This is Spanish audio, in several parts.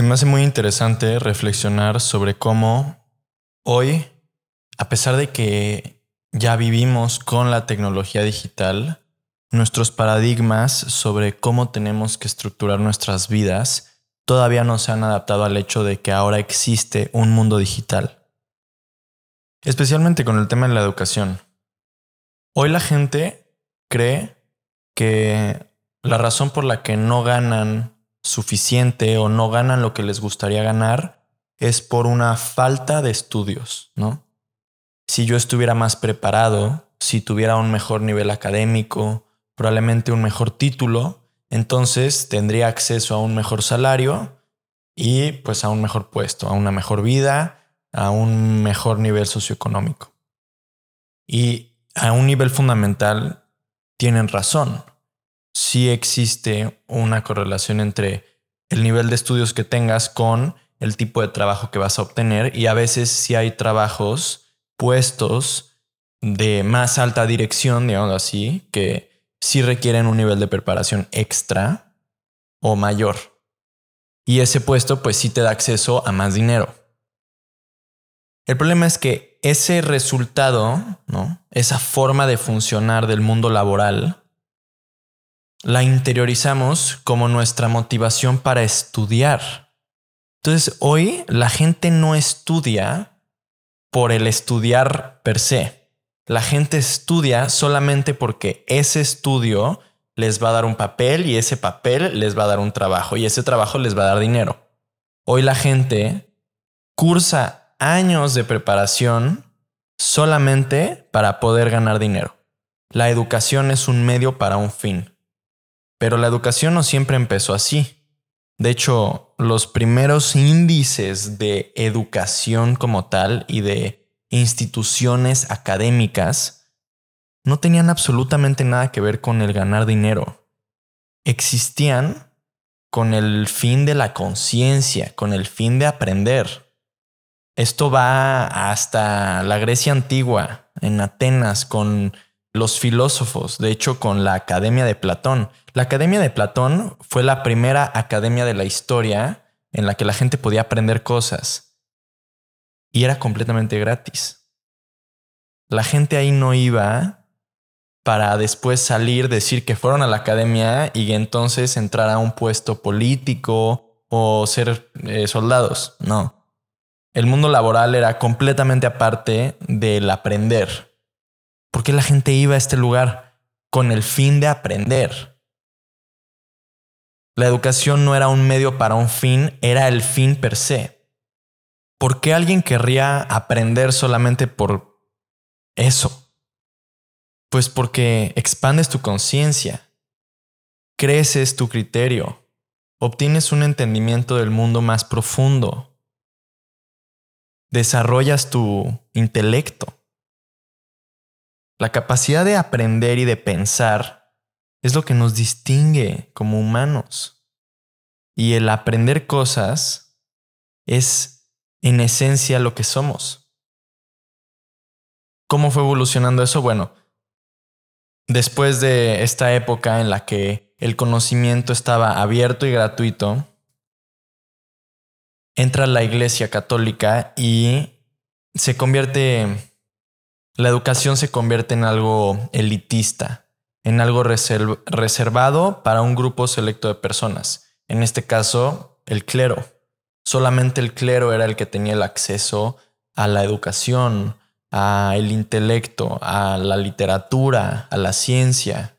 Se me hace muy interesante reflexionar sobre cómo hoy, a pesar de que ya vivimos con la tecnología digital, nuestros paradigmas sobre cómo tenemos que estructurar nuestras vidas todavía no se han adaptado al hecho de que ahora existe un mundo digital. Especialmente con el tema de la educación. Hoy la gente cree que la razón por la que no ganan suficiente o no ganan lo que les gustaría ganar es por una falta de estudios, ¿no? Si yo estuviera más preparado, si tuviera un mejor nivel académico, probablemente un mejor título, entonces tendría acceso a un mejor salario y pues a un mejor puesto, a una mejor vida, a un mejor nivel socioeconómico. Y a un nivel fundamental tienen razón sí existe una correlación entre el nivel de estudios que tengas con el tipo de trabajo que vas a obtener y a veces si hay trabajos, puestos de más alta dirección, digamos así, que sí requieren un nivel de preparación extra o mayor. Y ese puesto pues sí te da acceso a más dinero. El problema es que ese resultado, ¿no? esa forma de funcionar del mundo laboral, la interiorizamos como nuestra motivación para estudiar. Entonces hoy la gente no estudia por el estudiar per se. La gente estudia solamente porque ese estudio les va a dar un papel y ese papel les va a dar un trabajo y ese trabajo les va a dar dinero. Hoy la gente cursa años de preparación solamente para poder ganar dinero. La educación es un medio para un fin. Pero la educación no siempre empezó así. De hecho, los primeros índices de educación como tal y de instituciones académicas no tenían absolutamente nada que ver con el ganar dinero. Existían con el fin de la conciencia, con el fin de aprender. Esto va hasta la Grecia antigua, en Atenas, con los filósofos, de hecho con la Academia de Platón. La Academia de Platón fue la primera academia de la historia en la que la gente podía aprender cosas y era completamente gratis. La gente ahí no iba para después salir, decir que fueron a la academia y entonces entrar a un puesto político o ser eh, soldados. No. El mundo laboral era completamente aparte del aprender. ¿Por qué la gente iba a este lugar? Con el fin de aprender. La educación no era un medio para un fin, era el fin per se. ¿Por qué alguien querría aprender solamente por eso? Pues porque expandes tu conciencia, creces tu criterio, obtienes un entendimiento del mundo más profundo, desarrollas tu intelecto. La capacidad de aprender y de pensar es lo que nos distingue como humanos. Y el aprender cosas es en esencia lo que somos. ¿Cómo fue evolucionando eso? Bueno, después de esta época en la que el conocimiento estaba abierto y gratuito, entra la Iglesia Católica y se convierte la educación se convierte en algo elitista, en algo reservado para un grupo selecto de personas. En este caso, el clero. Solamente el clero era el que tenía el acceso a la educación, al intelecto, a la literatura, a la ciencia.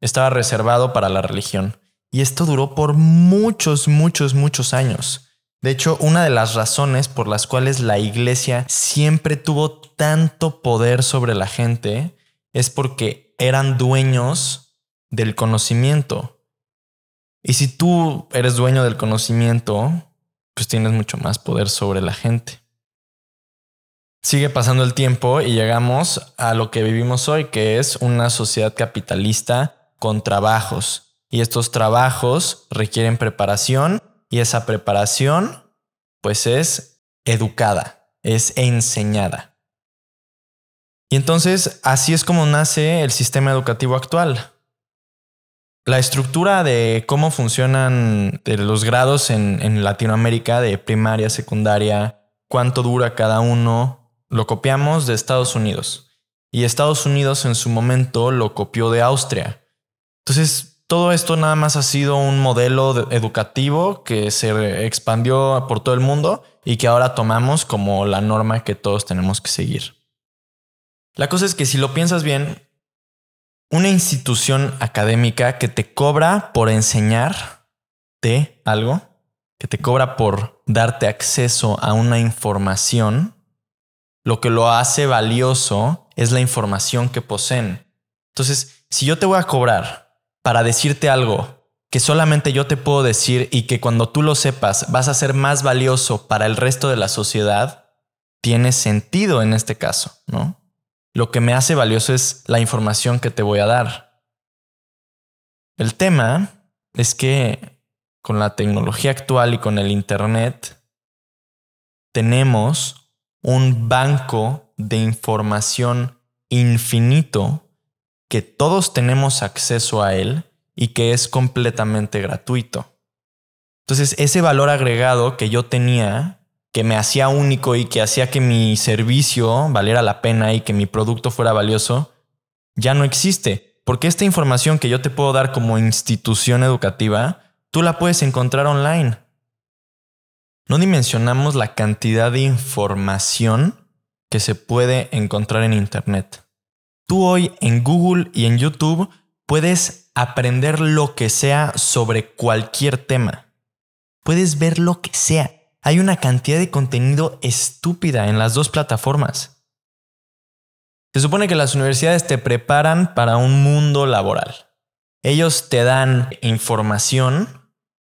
Estaba reservado para la religión. Y esto duró por muchos, muchos, muchos años. De hecho, una de las razones por las cuales la iglesia siempre tuvo tanto poder sobre la gente es porque eran dueños del conocimiento. Y si tú eres dueño del conocimiento, pues tienes mucho más poder sobre la gente. Sigue pasando el tiempo y llegamos a lo que vivimos hoy, que es una sociedad capitalista con trabajos. Y estos trabajos requieren preparación y esa preparación pues es educada, es enseñada. Y entonces así es como nace el sistema educativo actual. la estructura de cómo funcionan los grados en, Latinoamérica de primaria, secundaria, cuánto dura cada uno, lo copiamos de Estados Unidos. Y Estados Unidos en su momento lo copió de Austria. Entonces, todo esto nada más ha sido un modelo educativo que se expandió por todo el mundo y que ahora tomamos como la norma que todos tenemos que seguir. La cosa es que si lo piensas bien, una institución académica que te cobra por enseñarte algo, que te cobra por darte acceso a una información, lo que lo hace valioso es la información que poseen. Entonces, si yo te voy a cobrar para decirte algo que solamente yo te puedo decir y que cuando tú lo sepas vas a ser más valioso para el resto de la sociedad, tiene sentido en este caso, ¿no? Lo que me hace valioso es la información que te voy a dar. El tema es que con la tecnología actual y con el Internet tenemos un banco de información infinito que todos tenemos acceso a él y que es completamente gratuito. Entonces, ese valor agregado que yo tenía que me hacía único y que hacía que mi servicio valiera la pena y que mi producto fuera valioso, ya no existe. Porque esta información que yo te puedo dar como institución educativa, tú la puedes encontrar online. No dimensionamos la cantidad de información que se puede encontrar en Internet. Tú hoy en Google y en YouTube puedes aprender lo que sea sobre cualquier tema. Puedes ver lo que sea hay una cantidad de contenido estúpida en las dos plataformas. Se supone que las universidades te preparan para un mundo laboral. Ellos te dan información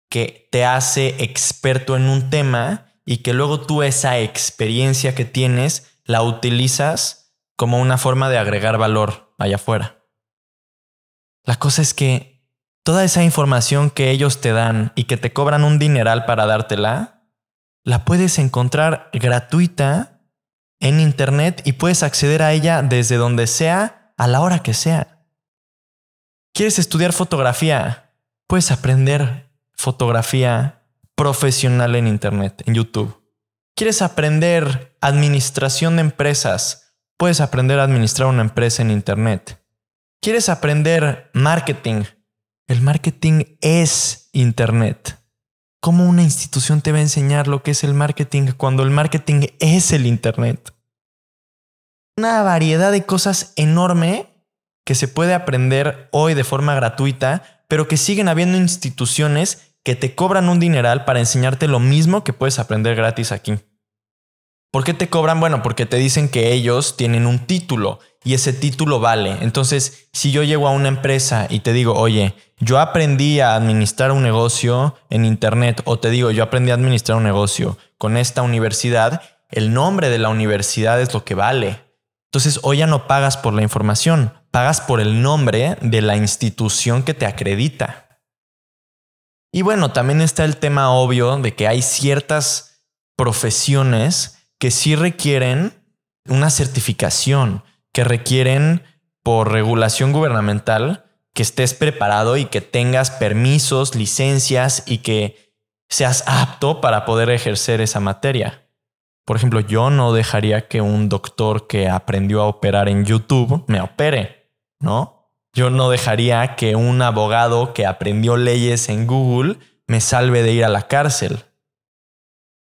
que te hace experto en un tema y que luego tú esa experiencia que tienes la utilizas como una forma de agregar valor allá afuera. La cosa es que toda esa información que ellos te dan y que te cobran un dineral para dártela, la puedes encontrar gratuita en Internet y puedes acceder a ella desde donde sea, a la hora que sea. ¿Quieres estudiar fotografía? Puedes aprender fotografía profesional en Internet, en YouTube. ¿Quieres aprender administración de empresas? Puedes aprender a administrar una empresa en Internet. ¿Quieres aprender marketing? El marketing es Internet. ¿Cómo una institución te va a enseñar lo que es el marketing cuando el marketing es el Internet? Una variedad de cosas enorme que se puede aprender hoy de forma gratuita, pero que siguen habiendo instituciones que te cobran un dineral para enseñarte lo mismo que puedes aprender gratis aquí. ¿Por qué te cobran? Bueno, porque te dicen que ellos tienen un título y ese título vale. Entonces, si yo llego a una empresa y te digo, oye, yo aprendí a administrar un negocio en Internet o te digo, yo aprendí a administrar un negocio con esta universidad, el nombre de la universidad es lo que vale. Entonces, hoy ya no pagas por la información, pagas por el nombre de la institución que te acredita. Y bueno, también está el tema obvio de que hay ciertas profesiones que sí requieren una certificación, que requieren por regulación gubernamental que estés preparado y que tengas permisos, licencias y que seas apto para poder ejercer esa materia. Por ejemplo, yo no dejaría que un doctor que aprendió a operar en YouTube me opere, ¿no? Yo no dejaría que un abogado que aprendió leyes en Google me salve de ir a la cárcel.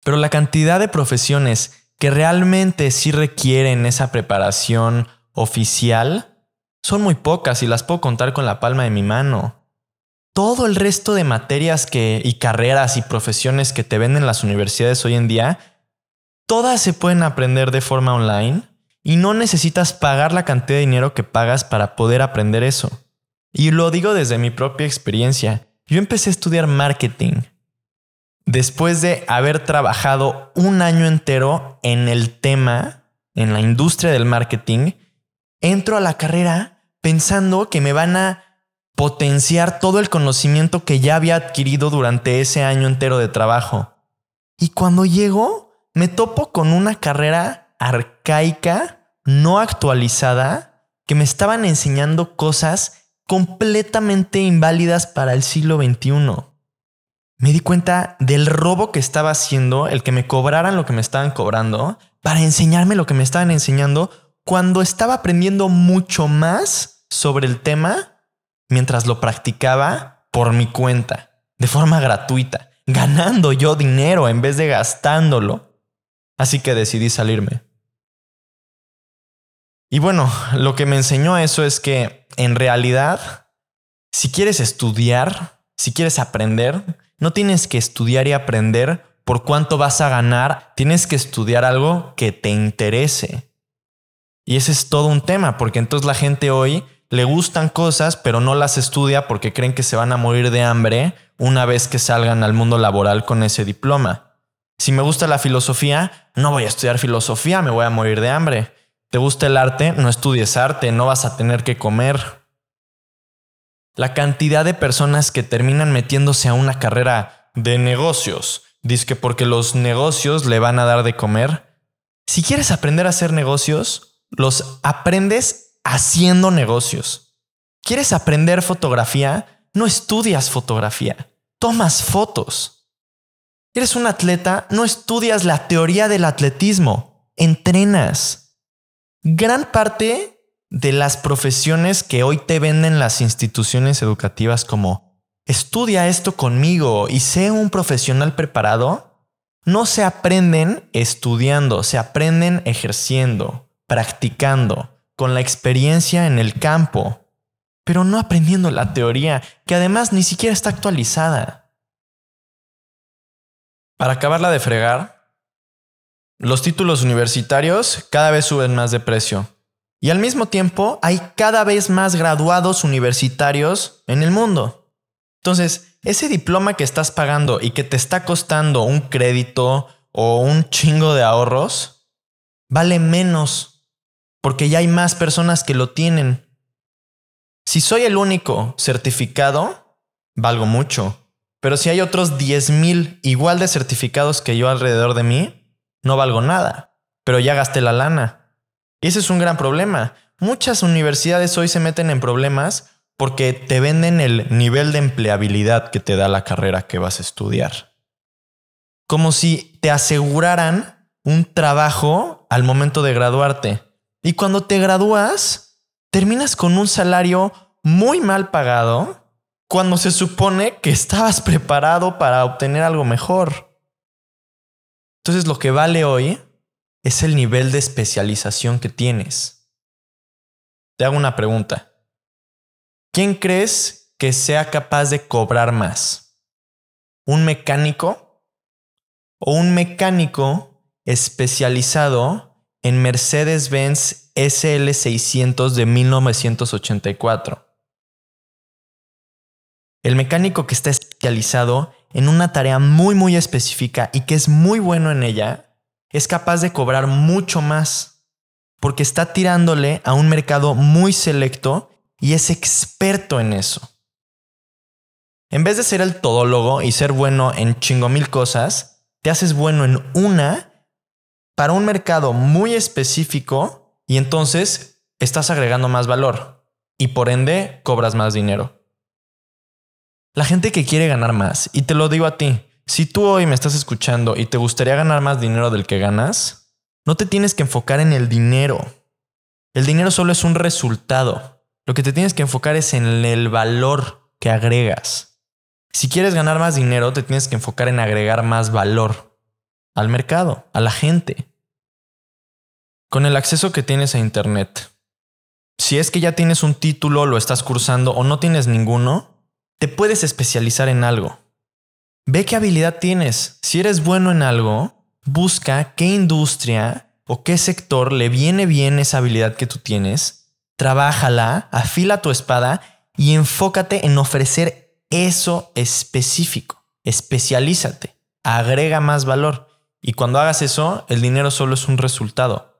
Pero la cantidad de profesiones que realmente sí requieren esa preparación oficial son muy pocas y las puedo contar con la palma de mi mano. Todo el resto de materias que, y carreras y profesiones que te venden las universidades hoy en día, todas se pueden aprender de forma online y no necesitas pagar la cantidad de dinero que pagas para poder aprender eso. Y lo digo desde mi propia experiencia. Yo empecé a estudiar marketing después de haber trabajado un año entero en el tema, en la industria del marketing, entro a la carrera pensando que me van a potenciar todo el conocimiento que ya había adquirido durante ese año entero de trabajo. Y cuando llego, me topo con una carrera arcaica, no actualizada, que me estaban enseñando cosas completamente inválidas para el siglo XXI. Me di cuenta del robo que estaba haciendo el que me cobraran lo que me estaban cobrando para enseñarme lo que me estaban enseñando cuando estaba aprendiendo mucho más sobre el tema mientras lo practicaba por mi cuenta, de forma gratuita, ganando yo dinero en vez de gastándolo. Así que decidí salirme. Y bueno, lo que me enseñó eso es que en realidad, si quieres estudiar, si quieres aprender, no tienes que estudiar y aprender por cuánto vas a ganar, tienes que estudiar algo que te interese. Y ese es todo un tema, porque entonces la gente hoy le gustan cosas, pero no las estudia porque creen que se van a morir de hambre una vez que salgan al mundo laboral con ese diploma. Si me gusta la filosofía, no voy a estudiar filosofía, me voy a morir de hambre. ¿Te gusta el arte? No estudies arte, no vas a tener que comer. La cantidad de personas que terminan metiéndose a una carrera de negocios, dice que porque los negocios le van a dar de comer. Si quieres aprender a hacer negocios, los aprendes haciendo negocios. ¿Quieres aprender fotografía? No estudias fotografía, tomas fotos. ¿Eres un atleta? No estudias la teoría del atletismo, entrenas gran parte de las profesiones que hoy te venden las instituciones educativas como estudia esto conmigo y sé un profesional preparado, no se aprenden estudiando, se aprenden ejerciendo, practicando, con la experiencia en el campo, pero no aprendiendo la teoría, que además ni siquiera está actualizada. Para acabarla de fregar, los títulos universitarios cada vez suben más de precio. Y al mismo tiempo hay cada vez más graduados universitarios en el mundo. Entonces, ese diploma que estás pagando y que te está costando un crédito o un chingo de ahorros, vale menos porque ya hay más personas que lo tienen. Si soy el único certificado, valgo mucho. Pero si hay otros 10.000 igual de certificados que yo alrededor de mí, no valgo nada, pero ya gasté la lana. Y ese es un gran problema. Muchas universidades hoy se meten en problemas porque te venden el nivel de empleabilidad que te da la carrera que vas a estudiar. Como si te aseguraran un trabajo al momento de graduarte. Y cuando te gradúas, terminas con un salario muy mal pagado cuando se supone que estabas preparado para obtener algo mejor. Entonces lo que vale hoy es el nivel de especialización que tienes. Te hago una pregunta. ¿Quién crees que sea capaz de cobrar más? ¿Un mecánico? ¿O un mecánico especializado en Mercedes-Benz SL600 de 1984? El mecánico que está especializado en una tarea muy muy específica y que es muy bueno en ella, es capaz de cobrar mucho más porque está tirándole a un mercado muy selecto y es experto en eso. En vez de ser el todólogo y ser bueno en chingo mil cosas, te haces bueno en una para un mercado muy específico y entonces estás agregando más valor y por ende cobras más dinero. La gente que quiere ganar más, y te lo digo a ti, si tú hoy me estás escuchando y te gustaría ganar más dinero del que ganas, no te tienes que enfocar en el dinero. El dinero solo es un resultado. Lo que te tienes que enfocar es en el valor que agregas. Si quieres ganar más dinero, te tienes que enfocar en agregar más valor al mercado, a la gente. Con el acceso que tienes a Internet, si es que ya tienes un título, lo estás cursando o no tienes ninguno, te puedes especializar en algo. Ve qué habilidad tienes. Si eres bueno en algo, busca qué industria o qué sector le viene bien esa habilidad que tú tienes, trabájala, afila tu espada y enfócate en ofrecer eso específico. Especialízate, agrega más valor. Y cuando hagas eso, el dinero solo es un resultado.